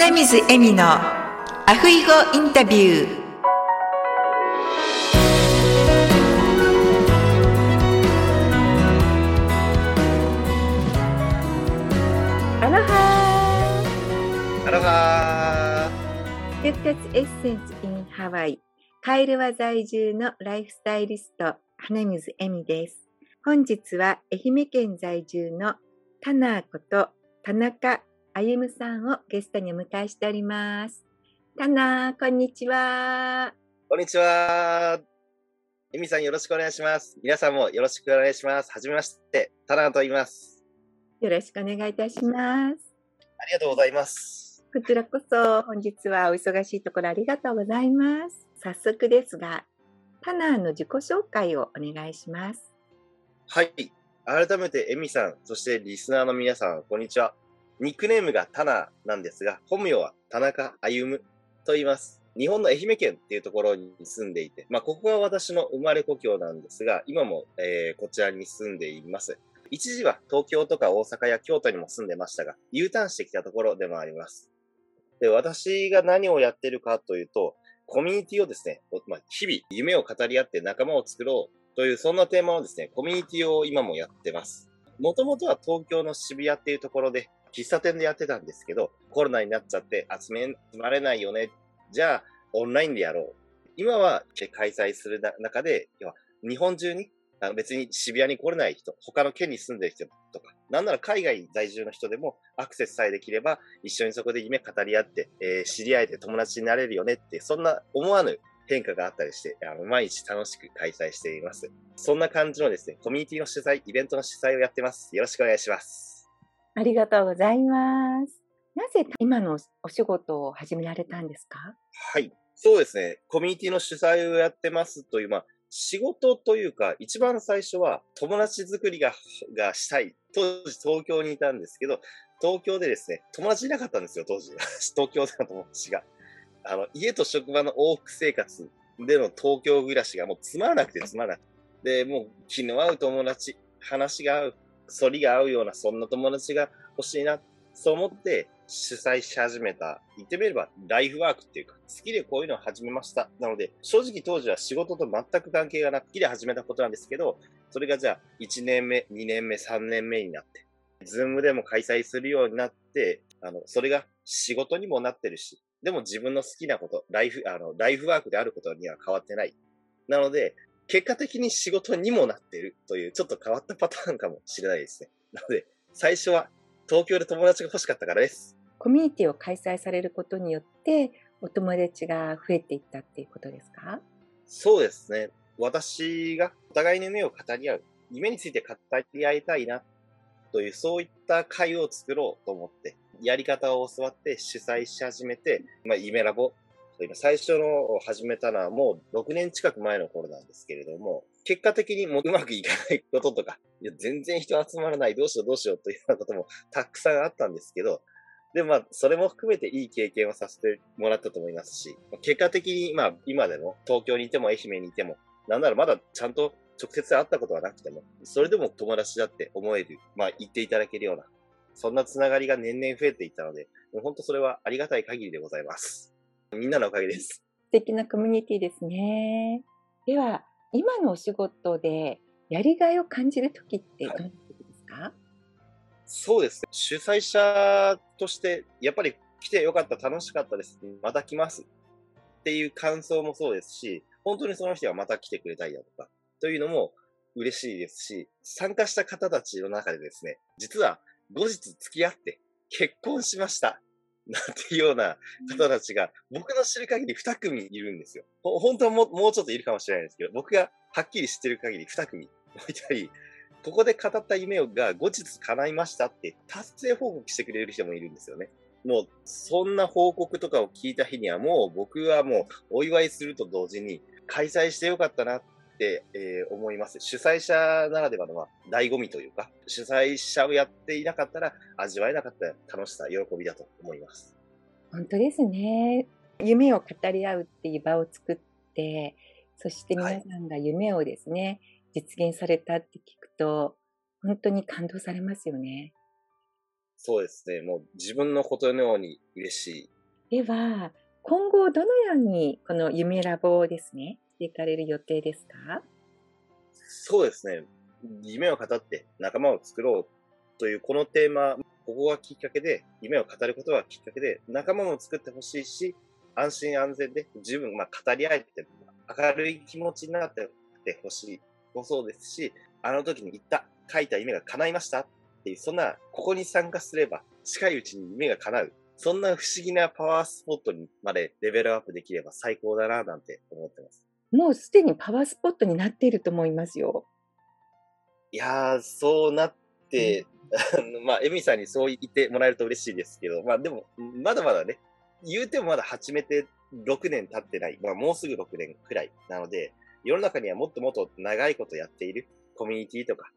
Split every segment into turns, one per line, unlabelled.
花水恵美のアフイゴインタビュー。アロハ
アロハ
ー。復活エッセンス in ハワイ。カイルワ在住のライフスタイリスト花水恵美です。本日は愛媛県在住のタナーこと田中あゆむさんをゲストにお迎えしております。タナー、こんにちは。
こんにちは。エミさんよろしくお願いします。皆さんもよろしくお願いします。はじめまして、タナーと言います。
よろしくお願いいたします。
ありがとうございます。
こちらこそ本日はお忙しいところありがとうございます。早速ですが、タナーの自己紹介をお願いします。
はい。改めてエミさん、そしてリスナーの皆さん、こんにちは。ニックネームがタナなんですが、本名は田中歩と言います。日本の愛媛県っていうところに住んでいて、まあ、ここが私の生まれ故郷なんですが、今も、えーこちらに住んでいます。一時は東京とか大阪や京都にも住んでましたが、U ターンしてきたところでもあります。で、私が何をやってるかというと、コミュニティをですね、まあ、日々夢を語り合って仲間を作ろうという、そんなテーマのですね、コミュニティを今もやってます。もともとは東京の渋谷っていうところで、喫茶店でやってたんですけど、コロナになっちゃって集め、集まれないよね。じゃあ、オンラインでやろう。今は開催する中で、要は日本中に、あの別に渋谷に来れない人、他の県に住んでる人とか、なんなら海外在住の人でもアクセスさえできれば、一緒にそこで夢語り合って、えー知り合えて友達になれるよねって、そんな思わぬ変化があったりして、あの毎日楽しく開催しています。そんな感じのですね、コミュニティの主催、イベントの主催をやってます。よろしくお願いします。
ありがとうございます。なぜ今のお仕事を始められたんですか？
はい。そうですね。コミュニティの主催をやってますという、まあ、仕事というか、一番最初は友達作りが、がしたい。当時東京にいたんですけど、東京でですね、友達いなかったんですよ、当時。東京での友達が。あの、家と職場の往復生活での東京暮らしがもうつまらなくてつまらなくて。で、もう気の合う友達、話が合う、反りが合うような、そんな友達が欲しいな、そう思って主催し始めた。言ってみれば、ライフワークっていうか、好きでこういうのを始めました。なので、正直当時は仕事と全く関係がなく、好きで始めたことなんですけど、それがじゃあ、1年目、2年目、3年目になって、ズームでも開催するようになって、あの、それが仕事にもなってるし、でも自分の好きなこと、ライフ、あの、ライフワークであることには変わってない。なので、結果的に仕事にもなってるという、ちょっと変わったパターンかもしれないですね。なので、最初は東京で友達が欲しかったからです。
コミュニティを開催されることによって、お友達が増えていったっていうことですか？
そうですね。私がお互いの夢を語り合う、夢について語り合いたいな、という、そういった会を作ろうと思って、やり方を教わって主催し始めて、まあ、夢ラボ、今最初の始めたのはもう6年近く前の頃なんですけれども、結果的にもううまくいかないこととか、いや全然人集まらない、どうしようどうしようというようなこともたくさんあったんですけど、でまあ、それも含めていい経験をさせてもらったと思いますし、結果的にまあ、今でも東京にいても愛媛にいても、なんならまだちゃんと直接会ったことはなくても、それでも友達だって思える、まあ言っていただけるような、そんなつながりが年々増えていったので、もう本当それはありがたい限りでございます。みんなのおかげです。
素敵なコミュニティですね。では、今のお仕事でやりがいを感じるときってどんな時ですか、
そうですね。主催者として、やっぱり来てよかった、楽しかったです。また来ます。っていう感想もそうですし、本当にその人がまた来てくれたりだとか、というのも嬉しいですし、参加した方たちの中でですね、実は後日付き合って結婚しました。なんていうような方たちが、僕の知る限り2組いるんですよ。ほ本当はもうもうちょっといるかもしれないですけど、僕がはっきり知ってる限り2組いたり、ここで語った夢が後日叶いましたって達成報告してくれる人もいるんですよね。もう、そんな報告とかを聞いた日にはもう僕はもうお祝いすると同時に開催してよかったなって、えー思います。主催者ならではのまあ醍醐味というか、主催者をやっていなかったら味わえなかった楽しさ、喜びだと思います。
本当ですね。夢を語り合うっていう場を作って、そして皆さんが夢をですね、実現されたって聞くと、本当に感動されますよね。
そうですね。もう自分のことのように嬉し
い。では、今後どのようにこの夢ラボをですね、していかれる予定ですか？
そうですね。夢を語って仲間を作ろうというこのテーマ、ここがきっかけで、夢を語ることがきっかけで、仲間も作ってほしいし、安心安全で十分、まあ、語り合えて、明るい気持ちになってほしい。もそうですし、あの時に言った、書いた夢が叶いましたっていう、そんな、ここに参加すれば、近いうちに夢が叶う。そんな不思議なパワースポットにまでレベルアップできれば最高だな、なんて思ってます。
もうすでにパワースポットになっていると思いますよ。
いやー、そうなって、うん、まあ、エミさんにそう言ってもらえると嬉しいですけど、まあでも、まだまだね、言うてもまだ始めて6年経ってない、まあもうすぐ6年くらいなので、世の中にはもっともっと長いことやっているコミュニティとか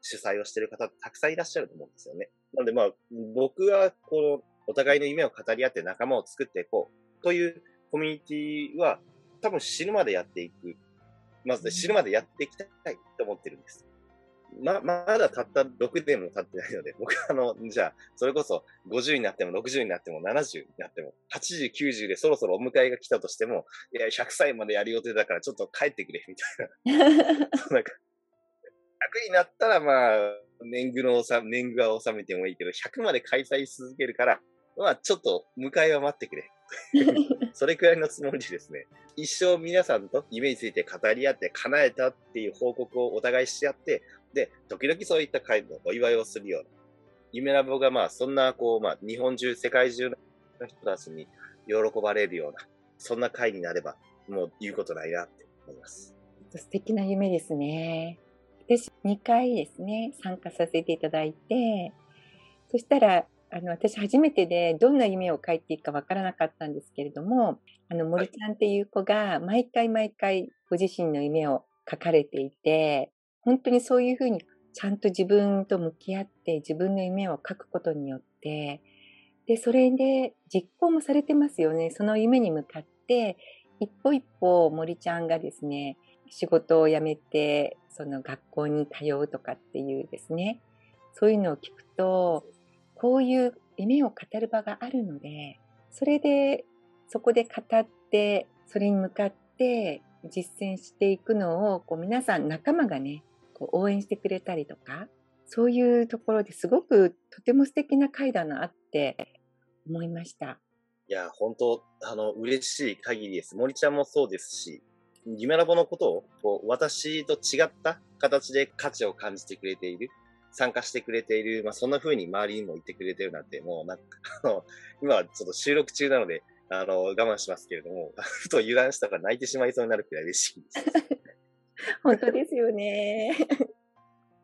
主催をしている方たくさんいらっしゃると思うんですよね。なのでまあ、僕はこのお互いの夢を語り合って仲間を作っていこうというコミュニティは多分死ぬまでやっていく。まず死ぬまでやっていきたいと思ってるんです。ま、まだたった6年も経ってないので、僕は あの、じゃあ、それこそ50になっても60になっても70になっても、80、90でそろそろお迎えが来たとしても、いや、100歳までやる予定だからちょっと帰ってくれ、みたいな。なんか、100になったらまあ、年貢の納年貢は納めてもいいけど、100まで開催し続けるから、まあ、ちょっと迎えは待ってくれ。それくらいのつもりでですね、一生皆さんと夢について語り合って叶えたっていう報告をお互いし合って、で、時々そういった会のお祝いをするような、夢ラボがまあ、そんな、こう、まあ、日本中、世界中の人たちに喜ばれるような、そんな会になれば、もう言うことないなって思います。
素敵な夢ですね。私、2回ですね、参加させていただいて、そしたら、あの、私初めてでどんな夢を書いていいかわからなかったんですけれども、あの、森ちゃんっていう子が毎回毎回ご自身の夢を書かれていて、本当にそういうふうにちゃんと自分と向き合って自分の夢を書くことによって、で、それで実行もされてますよね。その夢に向かって、一歩一歩森ちゃんがですね、仕事を辞めて、その学校に通うとかっていうですね、そういうのを聞くと、こういう夢を語る場があるので、それで、そこで語って、それに向かって実践していくのを、こう皆さん仲間がね、こう応援してくれたりとか、そういうところですごくとても素敵な会だなって思いました。
いや、本当あの、嬉しい限りです。森ちゃんもそうですし、夢ラボのことをこう私と違った形で価値を感じてくれている、参加してくれている、まあ、そんな風に周りにも言ってくれてるなんて、もうなんか、あの、今はちょっと収録中なので、あの、我慢しますけれども、ふと油断したら泣いてしまいそうになるくらい嬉しいです。
本当ですよね。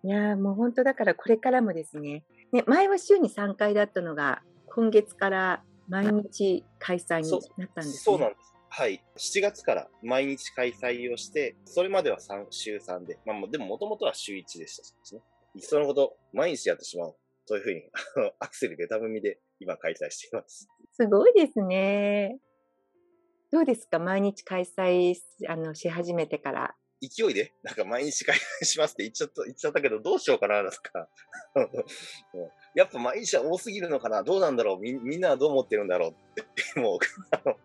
いやもう本当だからこれからもですねね前は週に3回だったのが今月から毎日開催になったんです、ね、
そうなんです。はい。7月から毎日開催をして、それまでは3週3で、まあ、でももともとは週1でしたしね。いっそのこと、毎日やってしまう。というふうに、アクセルベタ踏みで今開催しています。
すごいですね。どうですか？毎日開催あのし始めてから。
勢いで、なんか毎日開催しますって言っちゃった、言っちゃったけど、どうしようかな、とか。やっぱ毎日は多すぎるのかな？どうなんだろう？みみんなはどう思ってるんだろうって、もう、あの、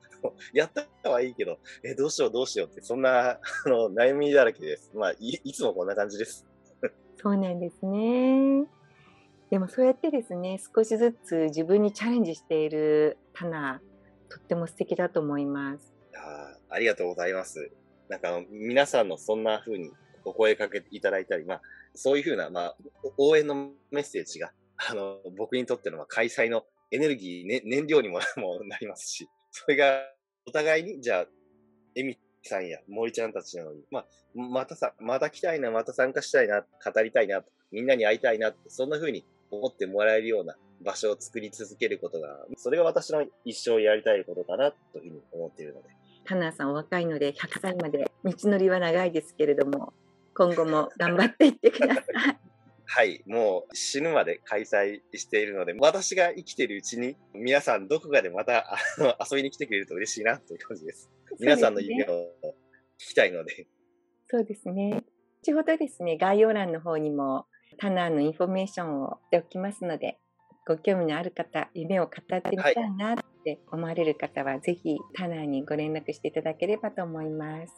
やったはいいけど、え、どうしようどうしようって、そんな、あの、悩みだらけです。まあ、い、いつもこんな感じです。
そうなんですね。でもそうやってですね、少しずつ自分にチャレンジしているタナ、とっても素敵だと思います。
あありがとうございます。なんか皆さんのそんな風にお声かけていただいたり、まあ、そういう風な、まあ、応援のメッセージが、あの、僕にとっての開催のエネルギー、ね、燃料にも なりますし、それがお互いに、じゃあ、エミさんや森ちゃんたちなのに、まあ、またさ、また来たいな、また参加したいな、語りたいな、みんなに会いたいな、そんな風に思ってもらえるような場所を作り続けることが、それが私の一生やりたいことかな、というふうに思っているので。
タナさんお若いので100歳まで道のりは長いですけれども、今後も頑張っていってください。
はい、もう死ぬまで開催しているので、私が生きているうちに、皆さんどこかでまたあの遊びに来てくれると嬉しいなという感じです。皆さんの夢を聞きたいので。
そうですね。後ほどですね、概要欄の方にも、タナーのインフォメーションをしておきますので、ご興味のある方、夢を語ってみたいなって思われる方は、はい、ぜひタナーにご連絡していただければと思います。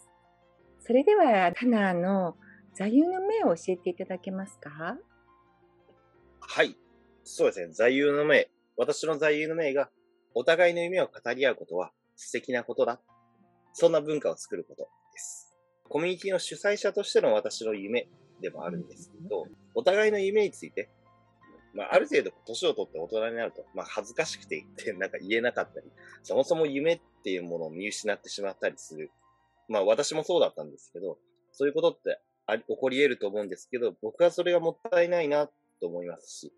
それでは、タナーの座右の銘を教えていただけますか？
はい。そうですね。座右の銘。私の座右の銘が、お互いの夢を語り合うことは素敵なことだ。そんな文化を作ることです。コミュニティの主催者としての私の夢でもあるんですけど、お互いの夢について、まあ、ある程度年を取って大人になると、まあ、恥ずかしくて言って、なんか言えなかったり、そもそも夢っていうものを見失ってしまったりする。まあ、私もそうだったんですけど、そういうことってあ起こり得ると思うんですけど、僕はそれがもったいないなと思いますし、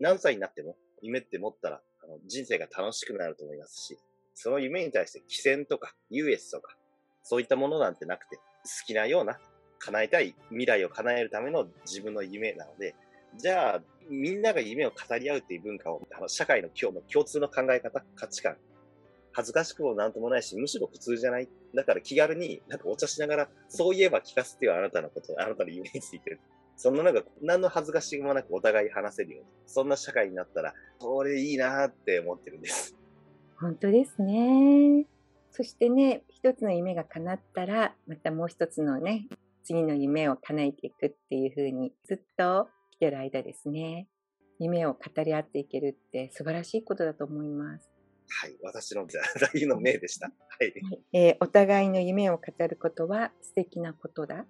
何歳になっても夢って持ったらあの人生が楽しくなると思いますし、その夢に対して寄戦とか優越とか、そういったものなんてなくて、好きなような叶えたい未来を叶えるための自分の夢なので、じゃあ、みんなが夢を語り合うっていう文化を、あの社会の今日の共通の考え方、価値観、恥ずかしくもなんともないし、むしろ普通じゃない。だから気軽になんかお茶しながら、そういえば聞かせてよ、あなたのこと、あなたの夢について。そんななんか、何の恥ずかしげもなくお互い話せるように、そんな社会になったら、これいいなって思ってるんです。
本当ですね。そしてね、一つの夢が叶ったら、またもう一つのね、次の夢を叶えていくっていう風に、ずっと来てる間ですね、夢を語り合っていけるって素晴らしいことだと思います。
はい、私の座右の銘でした。はい、
えー、お互いの夢を語ることは素敵なことだ。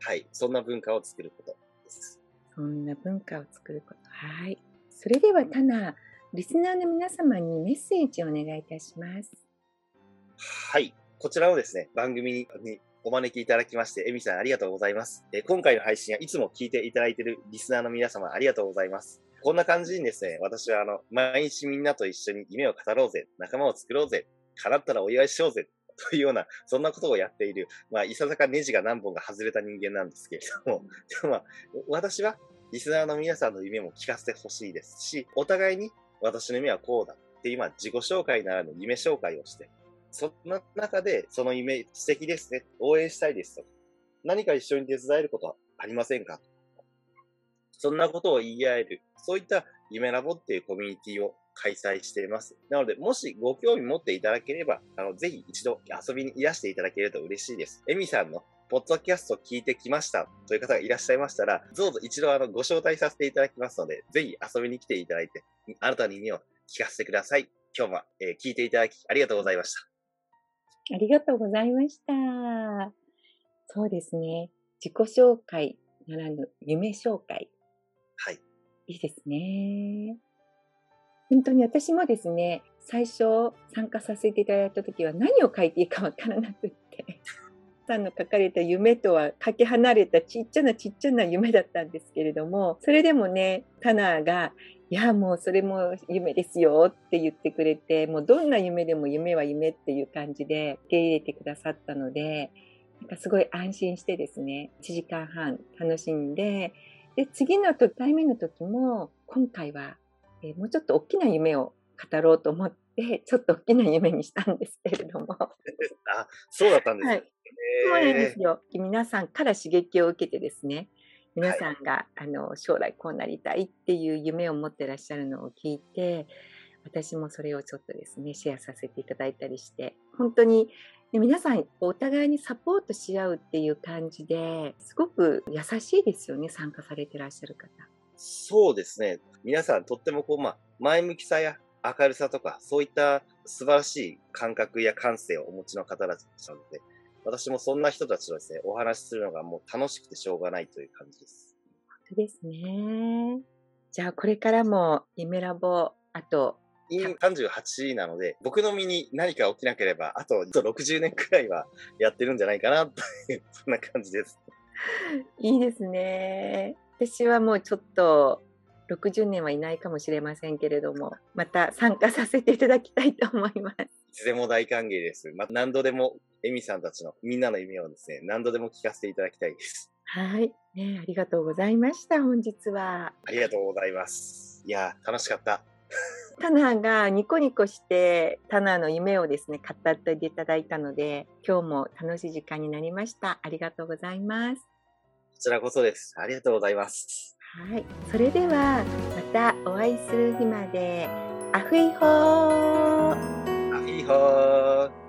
はい、そんな文化を作ることです。
そんな文化を作ること。はい。それでは、タナ、リスナーの皆様にメッセージをお願いいたします。
はい。こちらのですね、番組にお招きいただきまして、エミさんありがとうございます。え今回の配信はいつも聞いていただいているリスナーの皆様ありがとうございます。こんな感じにですね、私はあの、毎日みんなと一緒に夢を語ろうぜ、仲間を作ろうぜ、叶ったらお祝いしようぜ、というような、そんなことをやっている、まあ、いささかネジが何本か外れた人間なんですけれども、でもまあ、私は、リスナーの皆さんの夢も聞かせてほしいですし、お互いに私の夢はこうだって今自己紹介ならぬ夢紹介をして、そんな中でその夢素敵ですね、応援したいですとか、何か一緒に手伝えることはありませんかそんなことを言い合える、そういった夢ラボっていうコミュニティを開催しています。なので、もしご興味持っていただければ、あの、ぜひ一度遊びにいらしていただけると嬉しいです。エミさんのポッドキャスト聞いてきましたという方がいらっしゃいましたら、どうぞ一度あのご招待させていただきますので、ぜひ遊びに来ていただいて、あなたに耳を聞かせてください。今日も、えー、聞いていただきありがとうございました。
ありがとうございました。そうですね。自己紹介ならぬ夢紹介。
い
いですね。本当に私もですね、最初参加させていただいた時は何を書いていいかわからなくって、さんの書かれた夢とはかけ離れたちっちゃなちっちゃな夢だったんですけれども、それでもね、タナーが、いや、もうそれも夢ですよって言ってくれて、もうどんな夢でも夢は夢っていう感じで受け入れてくださったので、なんかすごい安心してですね、1時間半楽しんで、で、次の対面の時も、今回はえー、もうちょっと大きな夢を語ろうと思って、ちょっと大きな夢にしたんですけれども。
あ、そうだったんですね。はい、
そうなんですよ。皆さんから刺激を受けてですね、皆さんが、はい、あの将来こうなりたいっていう夢を持ってらっしゃるのを聞いて、私もそれをちょっとですね、シェアさせていただいたりして、本当に皆さんお互いにサポートし合うっていう感じですごく優しいですよね、参加されてらっしゃる方。
そうですね。皆さんとってもこう、まあ、前向きさや明るさとか、そういった素晴らしい感覚や感性をお持ちの方たちなので、私もそんな人たちとですね、お話しするのがもう楽しくてしょうがないという感じです。
本当ですね。じゃあこれからも夢ラボ、あと、
38なので、僕の身に何か起きなければ、あと60年くらいはやってるんじゃないかな、という、そんな感じです。
いいですね。私はもうちょっと60年はいないかもしれませんけれども、また参加させていただきたいと思います。い
つでも大歓迎です。ま何度でも、エミさんたちのみんなの夢をですね、何度でも聞かせていただきたいです。
はい。ね、ありがとうございました、本日は。
ありがとうございます。いや、楽しかった。
タナがニコニコしてタナの夢をですね語っていただいたので今日も楽しい時間になりました。ありがとうございます。
こちらこそです。ありがとうございます。
はい。それではまたお会いする日まで。アフイホー。アフイホー。